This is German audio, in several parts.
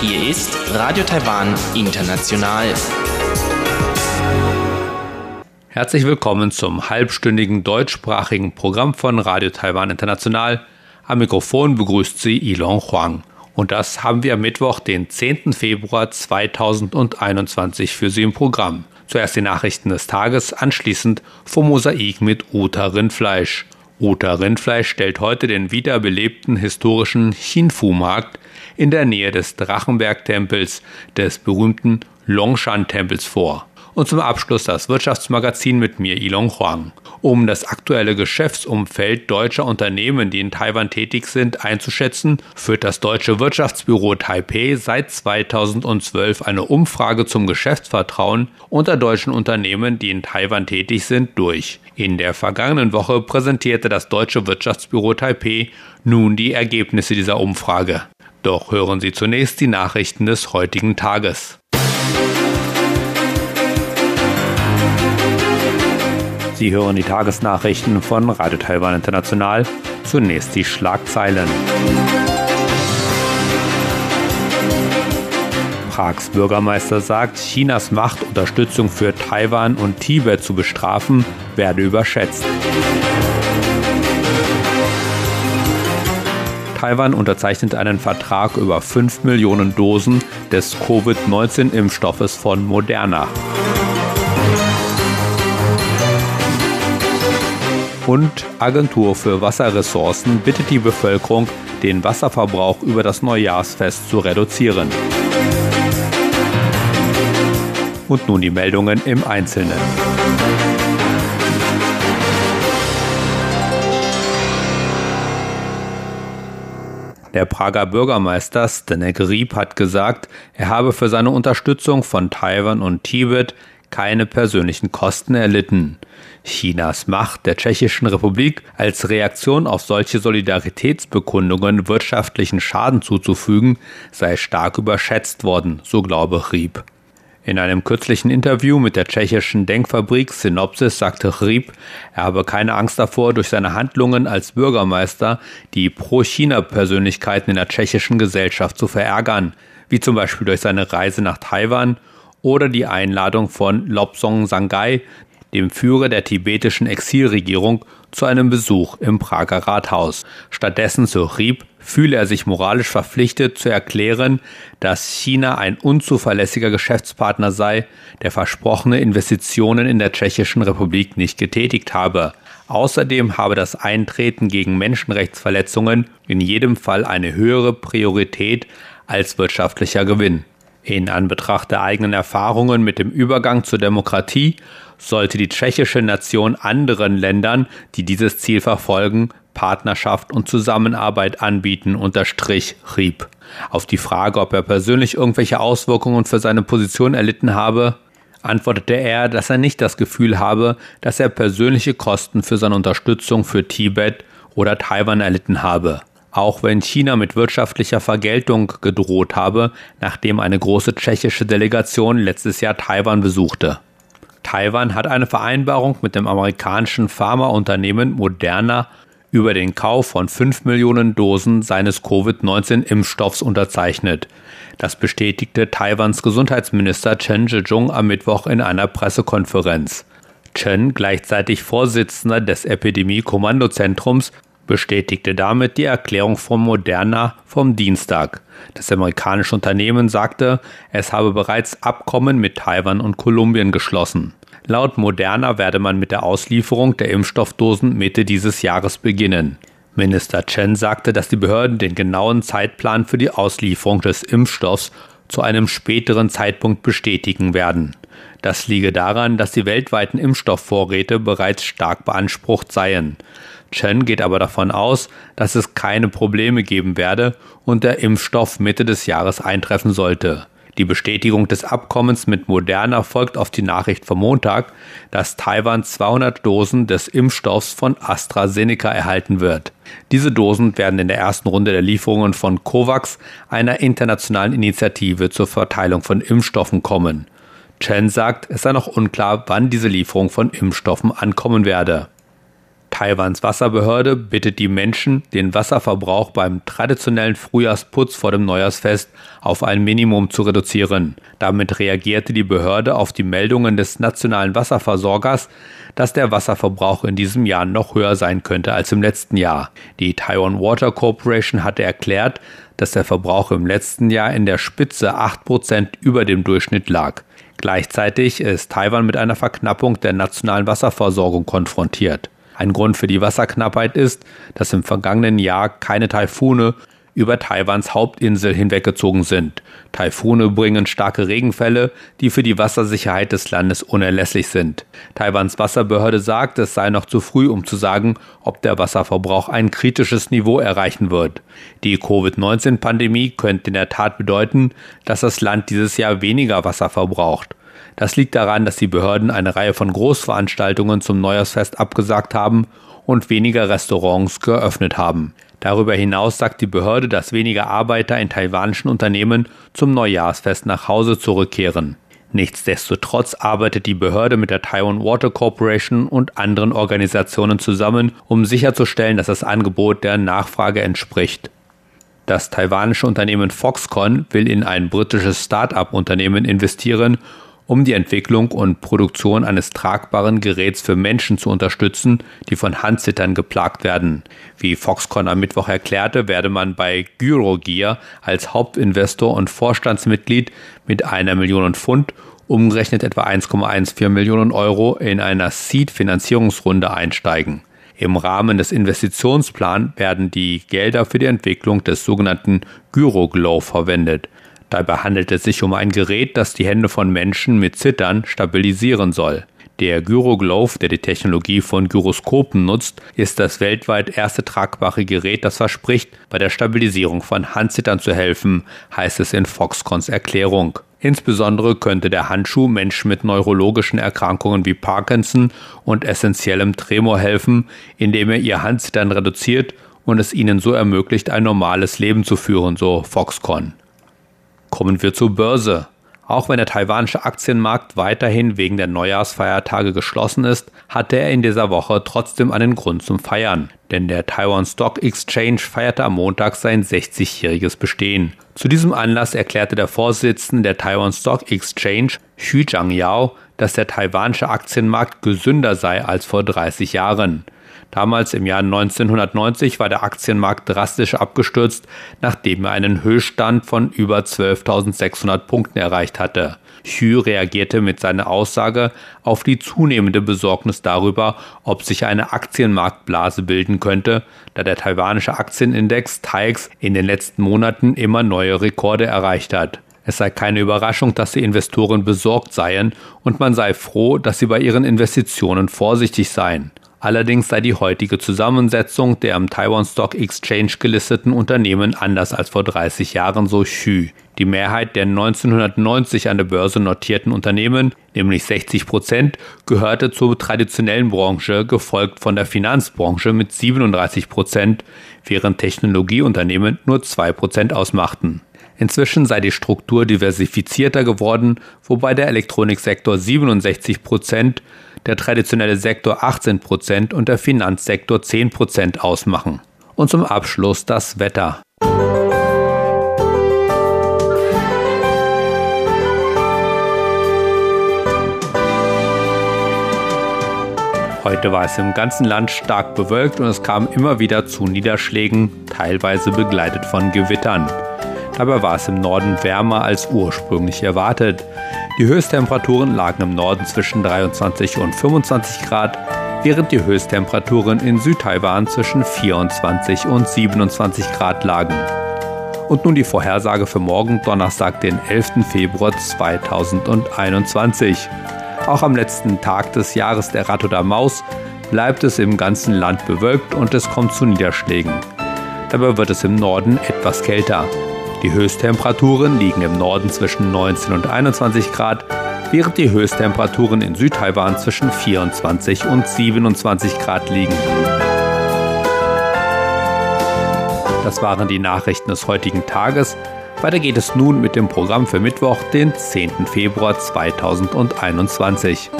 Hier ist Radio Taiwan International. Herzlich willkommen zum halbstündigen deutschsprachigen Programm von Radio Taiwan International. Am Mikrofon begrüßt Sie Ilon Huang. Und das haben wir am Mittwoch, den 10. Februar 2021 für Sie im Programm. Zuerst die Nachrichten des Tages, anschließend vom Mosaik mit Uta Rindfleisch. Uta Rindfleisch stellt heute den wiederbelebten historischen Chinfu-Markt in der Nähe des Drachenberg-Tempels, des berühmten Longshan-Tempels vor. Und zum Abschluss das Wirtschaftsmagazin mit mir, Ilong Huang. Um das aktuelle Geschäftsumfeld deutscher Unternehmen, die in Taiwan tätig sind, einzuschätzen, führt das deutsche Wirtschaftsbüro Taipei seit 2012 eine Umfrage zum Geschäftsvertrauen unter deutschen Unternehmen, die in Taiwan tätig sind, durch. In der vergangenen Woche präsentierte das deutsche Wirtschaftsbüro Taipei nun die Ergebnisse dieser Umfrage. Doch hören Sie zunächst die Nachrichten des heutigen Tages. Sie hören die Tagesnachrichten von Radio Taiwan International. Zunächst die Schlagzeilen. Prags Bürgermeister sagt, Chinas Macht, Unterstützung für Taiwan und Tibet zu bestrafen, werde überschätzt. Taiwan unterzeichnet einen Vertrag über 5 Millionen Dosen des Covid-19-Impfstoffes von Moderna. Und Agentur für Wasserressourcen bittet die Bevölkerung, den Wasserverbrauch über das Neujahrsfest zu reduzieren. Und nun die Meldungen im Einzelnen. Der Prager Bürgermeister Stenek Rieb hat gesagt, er habe für seine Unterstützung von Taiwan und Tibet keine persönlichen Kosten erlitten. Chinas Macht der Tschechischen Republik als Reaktion auf solche Solidaritätsbekundungen wirtschaftlichen Schaden zuzufügen, sei stark überschätzt worden, so glaube Rieb. In einem kürzlichen Interview mit der tschechischen Denkfabrik Synopsis sagte Rieb, er habe keine Angst davor, durch seine Handlungen als Bürgermeister die Pro-China-Persönlichkeiten in der tschechischen Gesellschaft zu verärgern, wie zum Beispiel durch seine Reise nach Taiwan oder die Einladung von Lobsong Sangai, dem Führer der tibetischen Exilregierung, zu einem Besuch im Prager Rathaus. Stattdessen, so Rieb, fühle er sich moralisch verpflichtet zu erklären, dass China ein unzuverlässiger Geschäftspartner sei, der versprochene Investitionen in der Tschechischen Republik nicht getätigt habe. Außerdem habe das Eintreten gegen Menschenrechtsverletzungen in jedem Fall eine höhere Priorität als wirtschaftlicher Gewinn. In Anbetracht der eigenen Erfahrungen mit dem Übergang zur Demokratie sollte die tschechische Nation anderen Ländern, die dieses Ziel verfolgen, Partnerschaft und Zusammenarbeit anbieten, unterstrich Rieb. Auf die Frage, ob er persönlich irgendwelche Auswirkungen für seine Position erlitten habe, antwortete er, dass er nicht das Gefühl habe, dass er persönliche Kosten für seine Unterstützung für Tibet oder Taiwan erlitten habe auch wenn China mit wirtschaftlicher Vergeltung gedroht habe, nachdem eine große tschechische Delegation letztes Jahr Taiwan besuchte. Taiwan hat eine Vereinbarung mit dem amerikanischen Pharmaunternehmen Moderna über den Kauf von 5 Millionen Dosen seines Covid-19-Impfstoffs unterzeichnet. Das bestätigte Taiwans Gesundheitsminister Chen Zhejung am Mittwoch in einer Pressekonferenz. Chen, gleichzeitig Vorsitzender des Epidemie-Kommandozentrums, bestätigte damit die Erklärung von Moderna vom Dienstag. Das amerikanische Unternehmen sagte, es habe bereits Abkommen mit Taiwan und Kolumbien geschlossen. Laut Moderna werde man mit der Auslieferung der Impfstoffdosen Mitte dieses Jahres beginnen. Minister Chen sagte, dass die Behörden den genauen Zeitplan für die Auslieferung des Impfstoffs zu einem späteren Zeitpunkt bestätigen werden. Das liege daran, dass die weltweiten Impfstoffvorräte bereits stark beansprucht seien. Chen geht aber davon aus, dass es keine Probleme geben werde und der Impfstoff Mitte des Jahres eintreffen sollte. Die Bestätigung des Abkommens mit Moderna folgt auf die Nachricht vom Montag, dass Taiwan 200 Dosen des Impfstoffs von AstraZeneca erhalten wird. Diese Dosen werden in der ersten Runde der Lieferungen von COVAX, einer internationalen Initiative zur Verteilung von Impfstoffen, kommen. Chen sagt, es sei noch unklar, wann diese Lieferung von Impfstoffen ankommen werde. Taiwans Wasserbehörde bittet die Menschen, den Wasserverbrauch beim traditionellen Frühjahrsputz vor dem Neujahrsfest auf ein Minimum zu reduzieren. Damit reagierte die Behörde auf die Meldungen des nationalen Wasserversorgers, dass der Wasserverbrauch in diesem Jahr noch höher sein könnte als im letzten Jahr. Die Taiwan Water Corporation hatte erklärt, dass der Verbrauch im letzten Jahr in der Spitze 8% über dem Durchschnitt lag. Gleichzeitig ist Taiwan mit einer Verknappung der nationalen Wasserversorgung konfrontiert. Ein Grund für die Wasserknappheit ist, dass im vergangenen Jahr keine Taifune über Taiwans Hauptinsel hinweggezogen sind. Taifune bringen starke Regenfälle, die für die Wassersicherheit des Landes unerlässlich sind. Taiwans Wasserbehörde sagt, es sei noch zu früh, um zu sagen, ob der Wasserverbrauch ein kritisches Niveau erreichen wird. Die Covid-19-Pandemie könnte in der Tat bedeuten, dass das Land dieses Jahr weniger Wasser verbraucht. Das liegt daran, dass die Behörden eine Reihe von Großveranstaltungen zum Neujahrsfest abgesagt haben und weniger Restaurants geöffnet haben. Darüber hinaus sagt die Behörde, dass weniger Arbeiter in taiwanischen Unternehmen zum Neujahrsfest nach Hause zurückkehren. Nichtsdestotrotz arbeitet die Behörde mit der Taiwan Water Corporation und anderen Organisationen zusammen, um sicherzustellen, dass das Angebot der Nachfrage entspricht. Das taiwanische Unternehmen Foxconn will in ein britisches Start-up-Unternehmen investieren um die Entwicklung und Produktion eines tragbaren Geräts für Menschen zu unterstützen, die von Handzittern geplagt werden. Wie Foxconn am Mittwoch erklärte, werde man bei Gyrogear als Hauptinvestor und Vorstandsmitglied mit einer Million Pfund umgerechnet etwa 1,14 Millionen Euro in einer Seed-Finanzierungsrunde einsteigen. Im Rahmen des Investitionsplans werden die Gelder für die Entwicklung des sogenannten Gyroglow verwendet. Dabei handelt es sich um ein Gerät, das die Hände von Menschen mit Zittern stabilisieren soll. Der Gyroglove, der die Technologie von Gyroskopen nutzt, ist das weltweit erste tragbare Gerät, das verspricht, bei der Stabilisierung von Handzittern zu helfen, heißt es in Foxcons Erklärung. Insbesondere könnte der Handschuh Menschen mit neurologischen Erkrankungen wie Parkinson und essentiellem Tremor helfen, indem er ihr Handzittern reduziert und es ihnen so ermöglicht, ein normales Leben zu führen, so Foxconn. Kommen wir zur Börse. Auch wenn der taiwanische Aktienmarkt weiterhin wegen der Neujahrsfeiertage geschlossen ist, hatte er in dieser Woche trotzdem einen Grund zum Feiern. Denn der Taiwan Stock Exchange feierte am Montag sein 60-jähriges Bestehen. Zu diesem Anlass erklärte der Vorsitzende der Taiwan Stock Exchange, Xu Zhangyao, dass der taiwanische Aktienmarkt gesünder sei als vor 30 Jahren. Damals im Jahr 1990 war der Aktienmarkt drastisch abgestürzt, nachdem er einen Höchststand von über 12.600 Punkten erreicht hatte. Xu reagierte mit seiner Aussage auf die zunehmende Besorgnis darüber, ob sich eine Aktienmarktblase bilden könnte, da der taiwanische Aktienindex TAIX in den letzten Monaten immer neue Rekorde erreicht hat. Es sei keine Überraschung, dass die Investoren besorgt seien und man sei froh, dass sie bei ihren Investitionen vorsichtig seien. Allerdings sei die heutige Zusammensetzung der am Taiwan Stock Exchange gelisteten Unternehmen anders als vor 30 Jahren so schü. Die Mehrheit der 1990 an der Börse notierten Unternehmen, nämlich 60 Prozent, gehörte zur traditionellen Branche, gefolgt von der Finanzbranche mit 37 Prozent, während Technologieunternehmen nur 2 Prozent ausmachten. Inzwischen sei die Struktur diversifizierter geworden, wobei der Elektroniksektor 67 Prozent, der traditionelle Sektor 18 Prozent und der Finanzsektor 10 Prozent ausmachen. Und zum Abschluss das Wetter. Heute war es im ganzen Land stark bewölkt und es kam immer wieder zu Niederschlägen, teilweise begleitet von Gewittern. Dabei war es im Norden wärmer als ursprünglich erwartet. Die Höchsttemperaturen lagen im Norden zwischen 23 und 25 Grad, während die Höchsttemperaturen in Südtaiwan zwischen 24 und 27 Grad lagen. Und nun die Vorhersage für morgen, Donnerstag, den 11. Februar 2021. Auch am letzten Tag des Jahres der Rat oder Maus bleibt es im ganzen Land bewölkt und es kommt zu Niederschlägen. Dabei wird es im Norden etwas kälter. Die Höchsttemperaturen liegen im Norden zwischen 19 und 21 Grad, während die Höchsttemperaturen in Südtaiwan zwischen 24 und 27 Grad liegen. Das waren die Nachrichten des heutigen Tages. Weiter geht es nun mit dem Programm für Mittwoch, den 10. Februar 2021.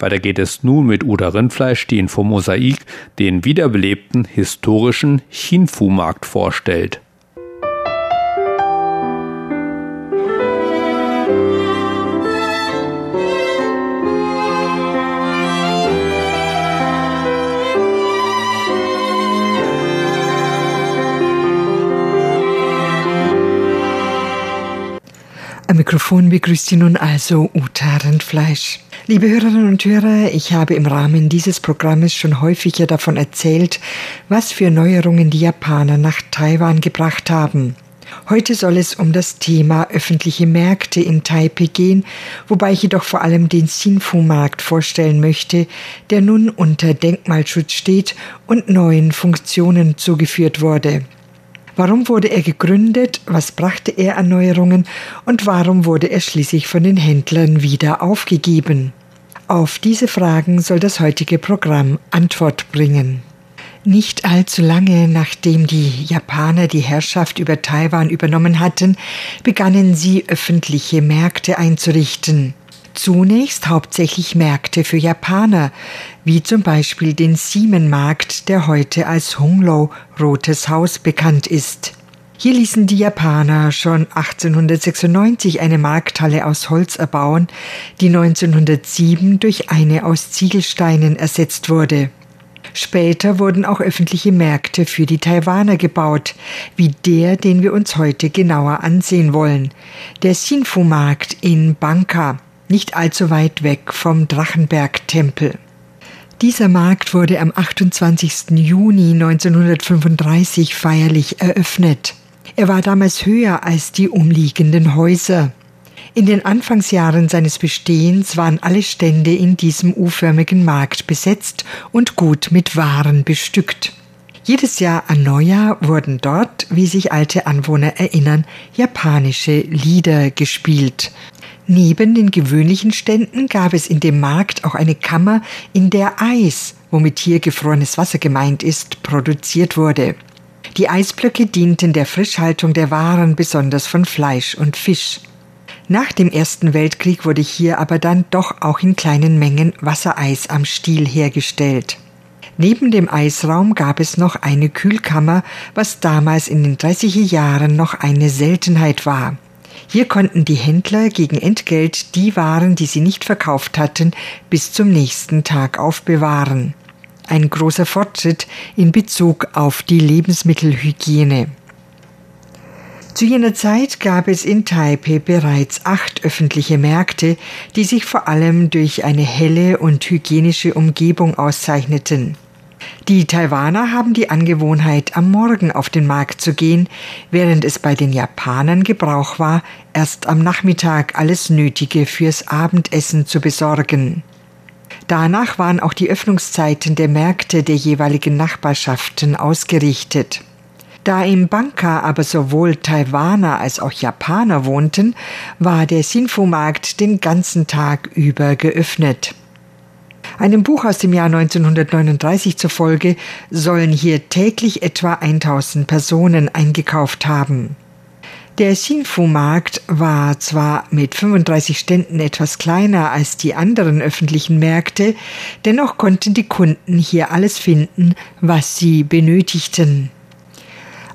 Weiter geht es nun mit Uda Rindfleisch, die in Mosaik den wiederbelebten historischen Chinfu-Markt vorstellt. Am Mikrofon begrüßt Sie nun also Uta Rindfleisch. Liebe Hörerinnen und Hörer, ich habe im Rahmen dieses Programmes schon häufiger davon erzählt, was für Neuerungen die Japaner nach Taiwan gebracht haben. Heute soll es um das Thema öffentliche Märkte in Taipei gehen, wobei ich jedoch vor allem den Sinfu-Markt vorstellen möchte, der nun unter Denkmalschutz steht und neuen Funktionen zugeführt wurde. Warum wurde er gegründet? Was brachte er an Neuerungen? Und warum wurde er schließlich von den Händlern wieder aufgegeben? Auf diese Fragen soll das heutige Programm Antwort bringen. Nicht allzu lange nachdem die Japaner die Herrschaft über Taiwan übernommen hatten, begannen sie öffentliche Märkte einzurichten. Zunächst hauptsächlich Märkte für Japaner, wie zum Beispiel den Siemenmarkt, der heute als Hunglo Rotes Haus bekannt ist. Hier ließen die Japaner schon 1896 eine Markthalle aus Holz erbauen, die 1907 durch eine aus Ziegelsteinen ersetzt wurde. Später wurden auch öffentliche Märkte für die Taiwaner gebaut, wie der, den wir uns heute genauer ansehen wollen, der Sinfu-Markt in Banka nicht allzu weit weg vom Drachenberg-Tempel. Dieser Markt wurde am 28. Juni 1935 feierlich eröffnet. Er war damals höher als die umliegenden Häuser. In den Anfangsjahren seines Bestehens waren alle Stände in diesem U-förmigen Markt besetzt und gut mit Waren bestückt. Jedes Jahr an Neujahr wurden dort, wie sich alte Anwohner erinnern, japanische Lieder gespielt. Neben den gewöhnlichen Ständen gab es in dem Markt auch eine Kammer, in der Eis, womit hier gefrorenes Wasser gemeint ist, produziert wurde. Die Eisblöcke dienten der Frischhaltung der Waren, besonders von Fleisch und Fisch. Nach dem Ersten Weltkrieg wurde hier aber dann doch auch in kleinen Mengen Wassereis am Stiel hergestellt. Neben dem Eisraum gab es noch eine Kühlkammer, was damals in den 30er Jahren noch eine Seltenheit war. Hier konnten die Händler gegen Entgelt die Waren, die sie nicht verkauft hatten, bis zum nächsten Tag aufbewahren. Ein großer Fortschritt in Bezug auf die Lebensmittelhygiene. Zu jener Zeit gab es in Taipei bereits acht öffentliche Märkte, die sich vor allem durch eine helle und hygienische Umgebung auszeichneten. Die Taiwaner haben die Angewohnheit, am Morgen auf den Markt zu gehen, während es bei den Japanern Gebrauch war, erst am Nachmittag alles Nötige fürs Abendessen zu besorgen. Danach waren auch die Öffnungszeiten der Märkte der jeweiligen Nachbarschaften ausgerichtet. Da im Banka aber sowohl Taiwaner als auch Japaner wohnten, war der Sinfu-Markt den ganzen Tag über geöffnet. Einem Buch aus dem Jahr 1939 zufolge sollen hier täglich etwa 1000 Personen eingekauft haben. Der Sinfu-Markt war zwar mit 35 Ständen etwas kleiner als die anderen öffentlichen Märkte, dennoch konnten die Kunden hier alles finden, was sie benötigten.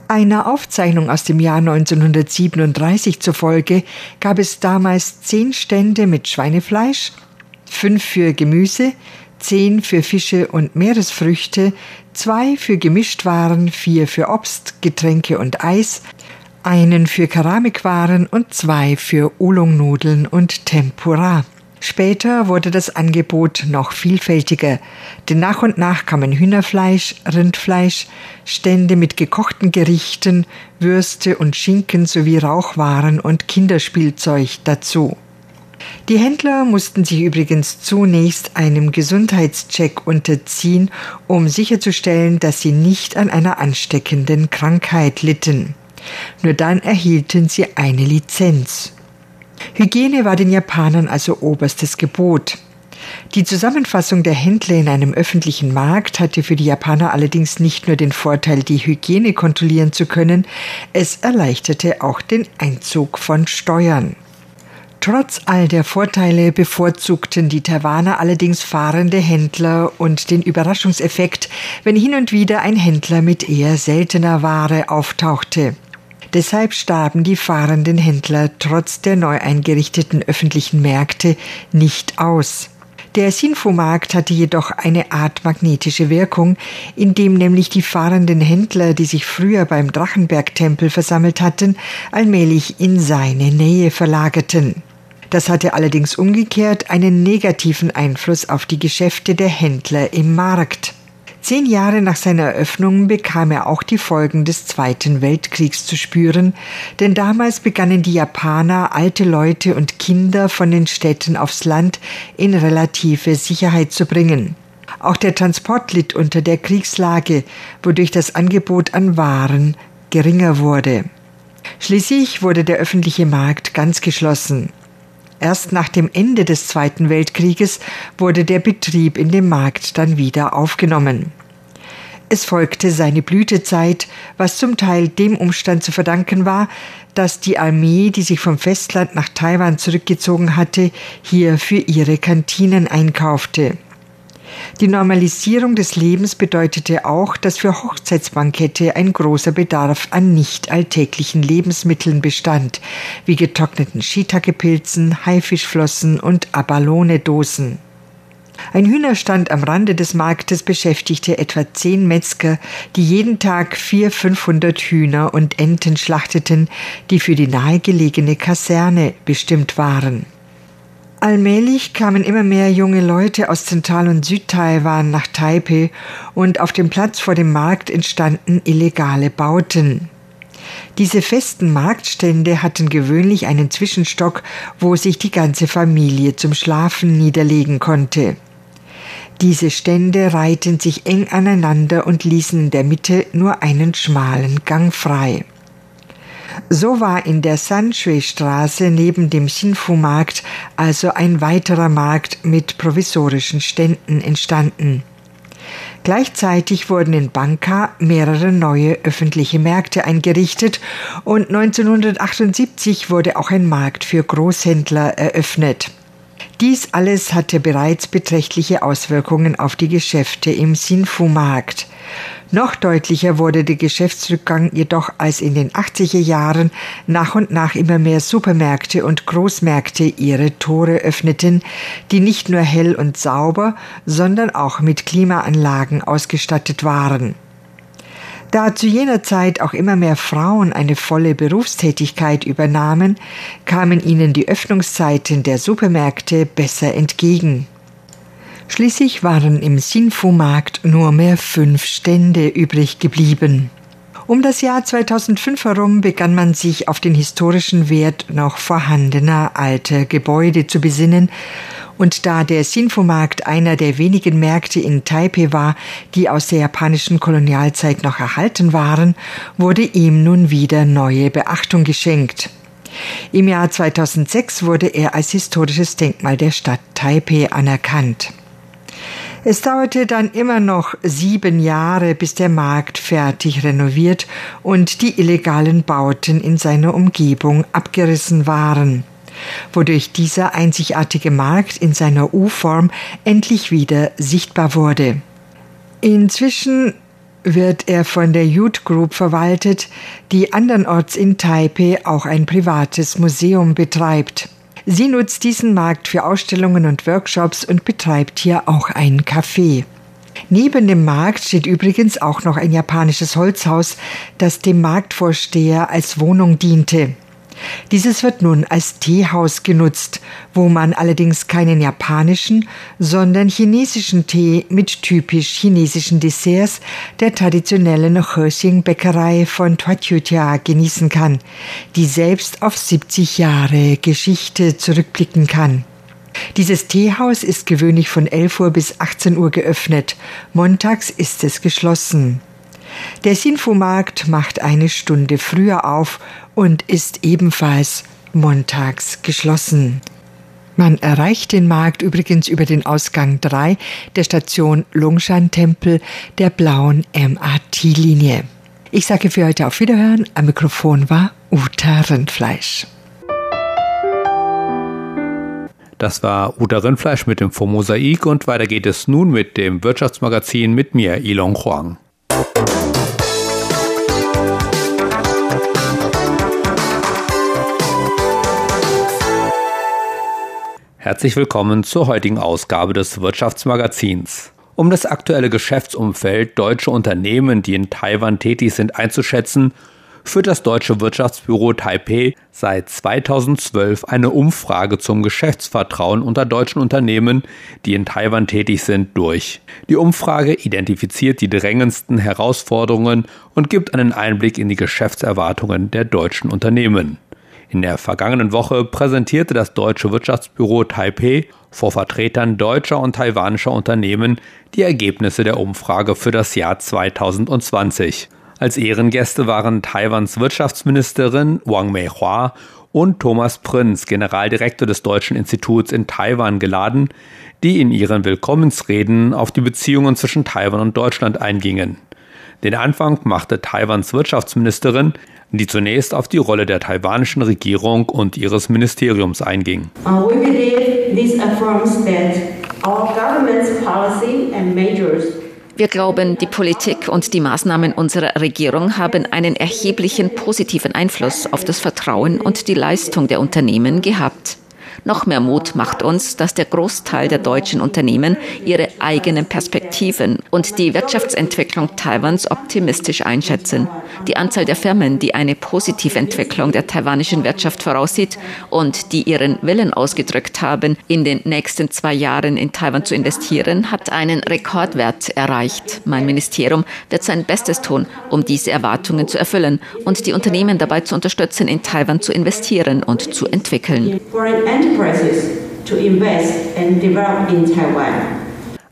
Einer Aufzeichnung aus dem Jahr 1937 zufolge gab es damals zehn Stände mit Schweinefleisch fünf für Gemüse, zehn für Fische und Meeresfrüchte, zwei für Gemischtwaren, vier für Obst, Getränke und Eis, einen für Keramikwaren und zwei für Oolongnudeln und Tempura. Später wurde das Angebot noch vielfältiger, denn nach und nach kamen Hühnerfleisch, Rindfleisch, Stände mit gekochten Gerichten, Würste und Schinken sowie Rauchwaren und Kinderspielzeug dazu. Die Händler mussten sich übrigens zunächst einem Gesundheitscheck unterziehen, um sicherzustellen, dass sie nicht an einer ansteckenden Krankheit litten. Nur dann erhielten sie eine Lizenz. Hygiene war den Japanern also oberstes Gebot. Die Zusammenfassung der Händler in einem öffentlichen Markt hatte für die Japaner allerdings nicht nur den Vorteil, die Hygiene kontrollieren zu können, es erleichterte auch den Einzug von Steuern. Trotz all der Vorteile bevorzugten die Taiwaner allerdings fahrende Händler und den Überraschungseffekt, wenn hin und wieder ein Händler mit eher seltener Ware auftauchte. Deshalb starben die fahrenden Händler trotz der neu eingerichteten öffentlichen Märkte nicht aus. Der Sinfomarkt hatte jedoch eine Art magnetische Wirkung, indem nämlich die fahrenden Händler, die sich früher beim Drachenbergtempel versammelt hatten, allmählich in seine Nähe verlagerten. Das hatte allerdings umgekehrt einen negativen Einfluss auf die Geschäfte der Händler im Markt. Zehn Jahre nach seiner Eröffnung bekam er auch die Folgen des Zweiten Weltkriegs zu spüren, denn damals begannen die Japaner alte Leute und Kinder von den Städten aufs Land in relative Sicherheit zu bringen. Auch der Transport litt unter der Kriegslage, wodurch das Angebot an Waren geringer wurde. Schließlich wurde der öffentliche Markt ganz geschlossen. Erst nach dem Ende des Zweiten Weltkrieges wurde der Betrieb in dem Markt dann wieder aufgenommen. Es folgte seine Blütezeit, was zum Teil dem Umstand zu verdanken war, dass die Armee, die sich vom Festland nach Taiwan zurückgezogen hatte, hier für ihre Kantinen einkaufte. Die Normalisierung des Lebens bedeutete auch, dass für Hochzeitsbankette ein großer Bedarf an nicht alltäglichen Lebensmitteln bestand, wie getrockneten Shiitake-Pilzen, Haifischflossen und Abalone-Dosen. Ein Hühnerstand am Rande des Marktes beschäftigte etwa zehn Metzger, die jeden Tag vier, fünfhundert Hühner und Enten schlachteten, die für die nahegelegene Kaserne bestimmt waren. Allmählich kamen immer mehr junge Leute aus Zentral- und Südtaiwan nach Taipei und auf dem Platz vor dem Markt entstanden illegale Bauten. Diese festen Marktstände hatten gewöhnlich einen Zwischenstock, wo sich die ganze Familie zum Schlafen niederlegen konnte. Diese Stände reihten sich eng aneinander und ließen in der Mitte nur einen schmalen Gang frei. So war in der Sanshui-Straße neben dem Shinfu-Markt also ein weiterer Markt mit provisorischen Ständen entstanden. Gleichzeitig wurden in Banka mehrere neue öffentliche Märkte eingerichtet und 1978 wurde auch ein Markt für Großhändler eröffnet. Dies alles hatte bereits beträchtliche Auswirkungen auf die Geschäfte im Sinfu-Markt. Noch deutlicher wurde der Geschäftsrückgang jedoch, als in den 80er Jahren nach und nach immer mehr Supermärkte und Großmärkte ihre Tore öffneten, die nicht nur hell und sauber, sondern auch mit Klimaanlagen ausgestattet waren. Da zu jener Zeit auch immer mehr Frauen eine volle Berufstätigkeit übernahmen, kamen ihnen die Öffnungszeiten der Supermärkte besser entgegen. Schließlich waren im Sinfu-Markt nur mehr fünf Stände übrig geblieben. Um das Jahr 2005 herum begann man sich auf den historischen Wert noch vorhandener alter Gebäude zu besinnen, und da der Sinfu-Markt einer der wenigen Märkte in Taipei war, die aus der japanischen Kolonialzeit noch erhalten waren, wurde ihm nun wieder neue Beachtung geschenkt. Im Jahr 2006 wurde er als historisches Denkmal der Stadt Taipei anerkannt. Es dauerte dann immer noch sieben Jahre, bis der Markt fertig renoviert und die illegalen Bauten in seiner Umgebung abgerissen waren, wodurch dieser einzigartige Markt in seiner U-Form endlich wieder sichtbar wurde. Inzwischen wird er von der Youth Group verwaltet, die andernorts in Taipei auch ein privates Museum betreibt. Sie nutzt diesen Markt für Ausstellungen und Workshops und betreibt hier auch ein Café. Neben dem Markt steht übrigens auch noch ein japanisches Holzhaus, das dem Marktvorsteher als Wohnung diente. Dieses wird nun als Teehaus genutzt, wo man allerdings keinen japanischen, sondern chinesischen Tee mit typisch chinesischen Desserts der traditionellen Hersing-Bäckerei von Tuatjutia genießen kann, die selbst auf 70 Jahre Geschichte zurückblicken kann. Dieses Teehaus ist gewöhnlich von 11 Uhr bis 18 Uhr geöffnet, montags ist es geschlossen. Der Sinfu-Markt macht eine Stunde früher auf und ist ebenfalls montags geschlossen. Man erreicht den Markt übrigens über den Ausgang 3 der Station Longshan-Tempel der blauen MRT-Linie. Ich sage für heute auf Wiederhören. Am Mikrofon war Uta Rindfleisch. Das war Uta Rindfleisch mit dem Formosaik und weiter geht es nun mit dem Wirtschaftsmagazin mit mir, Ilong Huang. Herzlich willkommen zur heutigen Ausgabe des Wirtschaftsmagazins. Um das aktuelle Geschäftsumfeld deutscher Unternehmen, die in Taiwan tätig sind, einzuschätzen, führt das deutsche Wirtschaftsbüro Taipei seit 2012 eine Umfrage zum Geschäftsvertrauen unter deutschen Unternehmen, die in Taiwan tätig sind, durch. Die Umfrage identifiziert die drängendsten Herausforderungen und gibt einen Einblick in die Geschäftserwartungen der deutschen Unternehmen. In der vergangenen Woche präsentierte das deutsche Wirtschaftsbüro Taipei vor Vertretern deutscher und taiwanischer Unternehmen die Ergebnisse der Umfrage für das Jahr 2020. Als Ehrengäste waren Taiwans Wirtschaftsministerin Wang Meihua und Thomas Prinz, Generaldirektor des Deutschen Instituts in Taiwan, geladen, die in ihren Willkommensreden auf die Beziehungen zwischen Taiwan und Deutschland eingingen. Den Anfang machte Taiwans Wirtschaftsministerin, die zunächst auf die Rolle der taiwanischen Regierung und ihres Ministeriums einging. Uh, we believe this affirms that our government's policy and measures wir glauben, die Politik und die Maßnahmen unserer Regierung haben einen erheblichen positiven Einfluss auf das Vertrauen und die Leistung der Unternehmen gehabt. Noch mehr Mut macht uns, dass der Großteil der deutschen Unternehmen ihre eigenen Perspektiven und die Wirtschaftsentwicklung Taiwans optimistisch einschätzen. Die Anzahl der Firmen, die eine positive Entwicklung der taiwanischen Wirtschaft voraussieht und die ihren Willen ausgedrückt haben, in den nächsten zwei Jahren in Taiwan zu investieren, hat einen Rekordwert erreicht. Mein Ministerium wird sein Bestes tun, um diese Erwartungen zu erfüllen und die Unternehmen dabei zu unterstützen, in Taiwan zu investieren und zu entwickeln enterprises to invest and develop in Taiwan.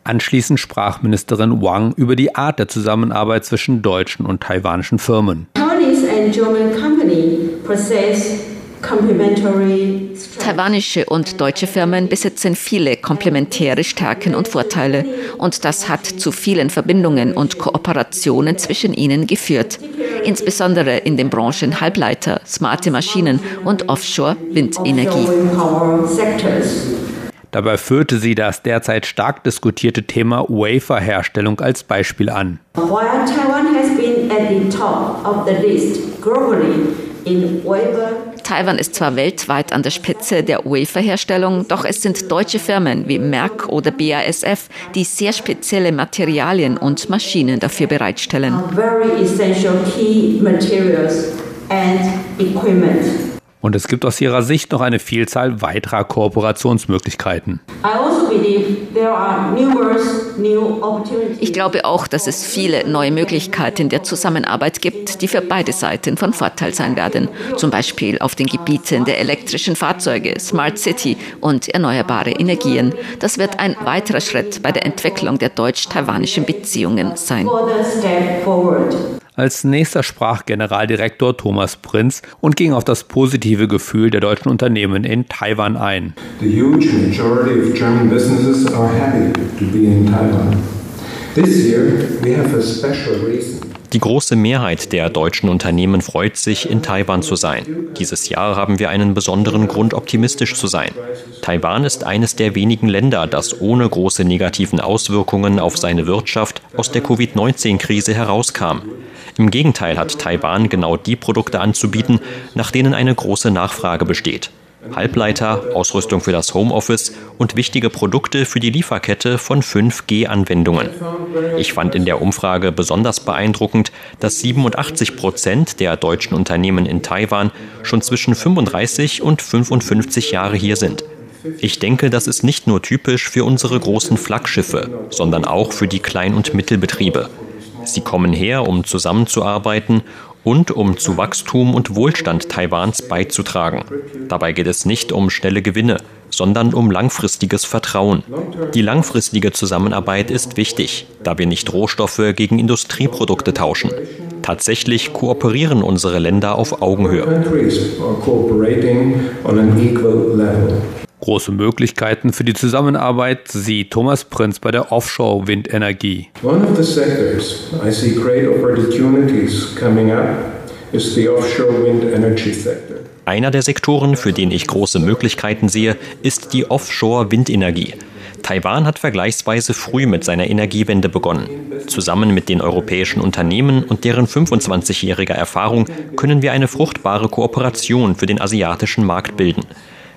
Anschließend sprach Ministerin Wang über die Art der Zusammenarbeit zwischen deutschen und taiwanischen Firmen. Chinese and German company possess Taiwanische und deutsche Firmen besitzen viele komplementäre Stärken und Vorteile und das hat zu vielen Verbindungen und Kooperationen zwischen ihnen geführt, insbesondere in den Branchen Halbleiter, smarte Maschinen und Offshore-Windenergie. Dabei führte sie das derzeit stark diskutierte Thema Waferherstellung als Beispiel an. While Taiwan has been at the top of the list globally in wafer Taiwan ist zwar weltweit an der Spitze der Waferherstellung, doch es sind deutsche Firmen wie Merck oder BASF, die sehr spezielle Materialien und Maschinen dafür bereitstellen. Very essential key materials and equipment. Und es gibt aus ihrer Sicht noch eine Vielzahl weiterer Kooperationsmöglichkeiten. Also ich glaube auch, dass es viele neue Möglichkeiten der Zusammenarbeit gibt, die für beide Seiten von Vorteil sein werden. Zum Beispiel auf den Gebieten der elektrischen Fahrzeuge, Smart City und erneuerbare Energien. Das wird ein weiterer Schritt bei der Entwicklung der deutsch-taiwanischen Beziehungen sein. Als nächster sprach Generaldirektor Thomas Prinz und ging auf das positive Gefühl der deutschen Unternehmen in Taiwan ein. The huge majority of German businesses are happy to be in Taiwan. This year we have a special reason. Die große Mehrheit der deutschen Unternehmen freut sich, in Taiwan zu sein. Dieses Jahr haben wir einen besonderen Grund, optimistisch zu sein. Taiwan ist eines der wenigen Länder, das ohne große negativen Auswirkungen auf seine Wirtschaft aus der Covid-19-Krise herauskam. Im Gegenteil hat Taiwan genau die Produkte anzubieten, nach denen eine große Nachfrage besteht. Halbleiter, Ausrüstung für das Homeoffice und wichtige Produkte für die Lieferkette von 5G-Anwendungen. Ich fand in der Umfrage besonders beeindruckend, dass 87 Prozent der deutschen Unternehmen in Taiwan schon zwischen 35 und 55 Jahre hier sind. Ich denke, das ist nicht nur typisch für unsere großen Flaggschiffe, sondern auch für die Klein- und Mittelbetriebe. Sie kommen her, um zusammenzuarbeiten und um zu Wachstum und Wohlstand Taiwans beizutragen. Dabei geht es nicht um schnelle Gewinne, sondern um langfristiges Vertrauen. Die langfristige Zusammenarbeit ist wichtig, da wir nicht Rohstoffe gegen Industrieprodukte tauschen. Tatsächlich kooperieren unsere Länder auf Augenhöhe. Große Möglichkeiten für die Zusammenarbeit sieht Thomas Prinz bei der Offshore-Windenergie. One of the sectors I see great opportunities coming up is the offshore wind energy sector. Einer der Sektoren, für den ich große Möglichkeiten sehe, ist die Offshore-Windenergie. Taiwan hat vergleichsweise früh mit seiner Energiewende begonnen. Zusammen mit den europäischen Unternehmen und deren 25-jähriger Erfahrung können wir eine fruchtbare Kooperation für den asiatischen Markt bilden.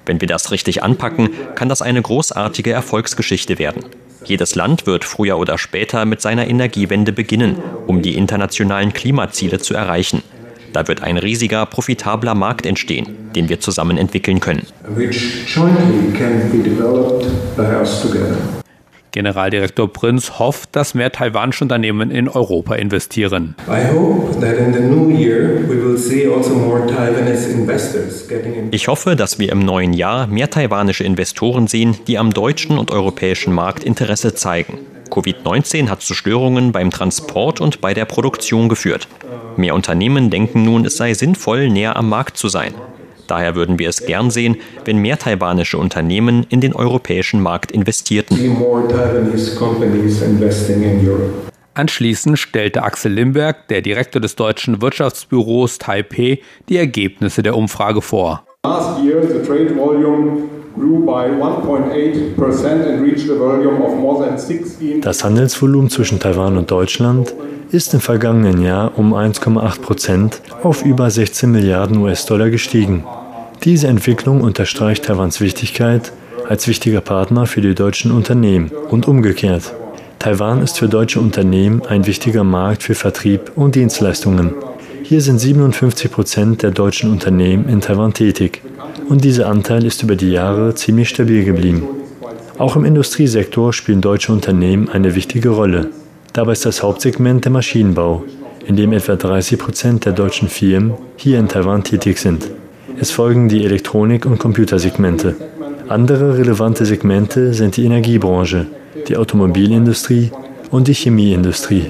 Wenn wir das richtig anpacken, kann das eine großartige Erfolgsgeschichte werden. Jedes Land wird früher oder später mit seiner Energiewende beginnen, um die internationalen Klimaziele zu erreichen. Da wird ein riesiger, profitabler Markt entstehen, den wir zusammen entwickeln können. Generaldirektor Prinz hofft, dass mehr taiwanische Unternehmen in Europa investieren. Also ich hoffe, dass wir im neuen Jahr mehr taiwanische Investoren sehen, die am deutschen und europäischen Markt Interesse zeigen. Covid-19 hat zu Störungen beim Transport und bei der Produktion geführt. Mehr Unternehmen denken nun, es sei sinnvoll, näher am Markt zu sein. Daher würden wir es gern sehen, wenn mehr taiwanische Unternehmen in den europäischen Markt investierten. Anschließend stellte Axel Limberg, der Direktor des deutschen Wirtschaftsbüros Taipei, die Ergebnisse der Umfrage vor. Last year the trade volume das Handelsvolumen zwischen Taiwan und Deutschland ist im vergangenen Jahr um 1,8 Prozent auf über 16 Milliarden US-Dollar gestiegen. Diese Entwicklung unterstreicht Taiwans Wichtigkeit als wichtiger Partner für die deutschen Unternehmen und umgekehrt. Taiwan ist für deutsche Unternehmen ein wichtiger Markt für Vertrieb und Dienstleistungen. Hier sind 57 Prozent der deutschen Unternehmen in Taiwan tätig und dieser Anteil ist über die Jahre ziemlich stabil geblieben. Auch im Industriesektor spielen deutsche Unternehmen eine wichtige Rolle. Dabei ist das Hauptsegment der Maschinenbau, in dem etwa 30 Prozent der deutschen Firmen hier in Taiwan tätig sind. Es folgen die Elektronik- und Computersegmente. Andere relevante Segmente sind die Energiebranche, die Automobilindustrie und die Chemieindustrie.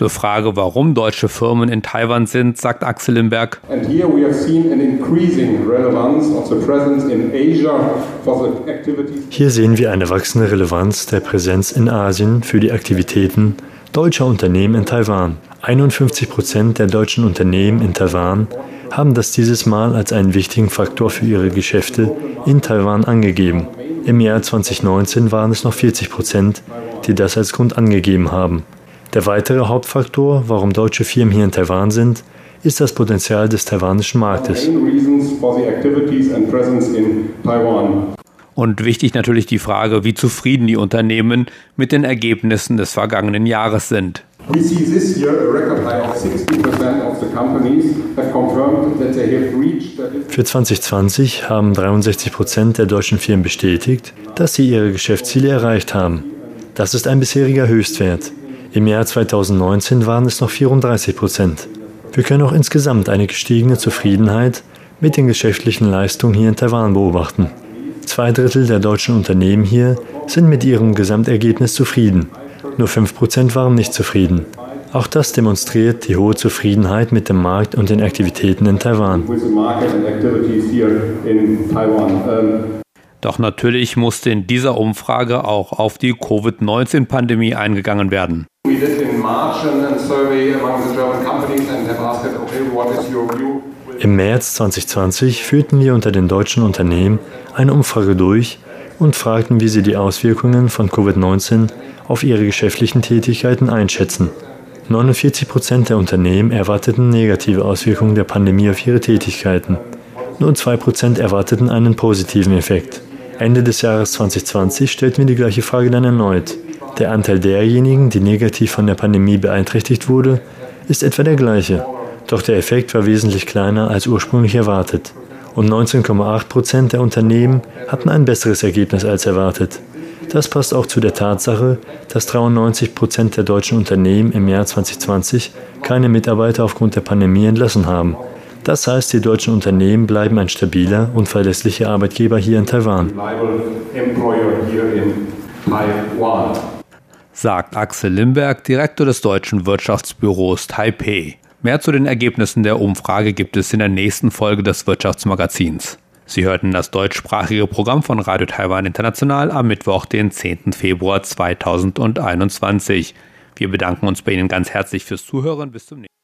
Zur Frage, warum deutsche Firmen in Taiwan sind, sagt Axel Limberg. Hier sehen wir eine wachsende Relevanz der Präsenz in Asien für die Aktivitäten deutscher Unternehmen in Taiwan. 51 Prozent der deutschen Unternehmen in Taiwan haben das dieses Mal als einen wichtigen Faktor für ihre Geschäfte in Taiwan angegeben. Im Jahr 2019 waren es noch 40 Prozent, die das als Grund angegeben haben. Der weitere Hauptfaktor, warum deutsche Firmen hier in Taiwan sind, ist das Potenzial des taiwanischen Marktes. Und wichtig natürlich die Frage, wie zufrieden die Unternehmen mit den Ergebnissen des vergangenen Jahres sind. Für 2020 haben 63 Prozent der deutschen Firmen bestätigt, dass sie ihre Geschäftsziele erreicht haben. Das ist ein bisheriger Höchstwert. Im Jahr 2019 waren es noch 34 Prozent. Wir können auch insgesamt eine gestiegene Zufriedenheit mit den geschäftlichen Leistungen hier in Taiwan beobachten. Zwei Drittel der deutschen Unternehmen hier sind mit ihrem Gesamtergebnis zufrieden. Nur 5 Prozent waren nicht zufrieden. Auch das demonstriert die hohe Zufriedenheit mit dem Markt und den Aktivitäten in Taiwan. Doch natürlich musste in dieser Umfrage auch auf die Covid-19-Pandemie eingegangen werden. Im März 2020 führten wir unter den deutschen Unternehmen eine Umfrage durch und fragten, wie sie die Auswirkungen von Covid-19 auf ihre geschäftlichen Tätigkeiten einschätzen. 49 Prozent der Unternehmen erwarteten negative Auswirkungen der Pandemie auf ihre Tätigkeiten. Nur 2 Prozent erwarteten einen positiven Effekt. Ende des Jahres 2020 stellten wir die gleiche Frage dann erneut. Der Anteil derjenigen, die negativ von der Pandemie beeinträchtigt wurde, ist etwa der gleiche. Doch der Effekt war wesentlich kleiner als ursprünglich erwartet. Und 19,8 Prozent der Unternehmen hatten ein besseres Ergebnis als erwartet. Das passt auch zu der Tatsache, dass 93 Prozent der deutschen Unternehmen im Jahr 2020 keine Mitarbeiter aufgrund der Pandemie entlassen haben. Das heißt, die deutschen Unternehmen bleiben ein stabiler und verlässlicher Arbeitgeber hier in Taiwan. Sagt Axel Limberg, Direktor des deutschen Wirtschaftsbüros Taipei. Mehr zu den Ergebnissen der Umfrage gibt es in der nächsten Folge des Wirtschaftsmagazins. Sie hörten das deutschsprachige Programm von Radio Taiwan International am Mittwoch, den 10. Februar 2021. Wir bedanken uns bei Ihnen ganz herzlich fürs Zuhören. Bis zum nächsten Mal.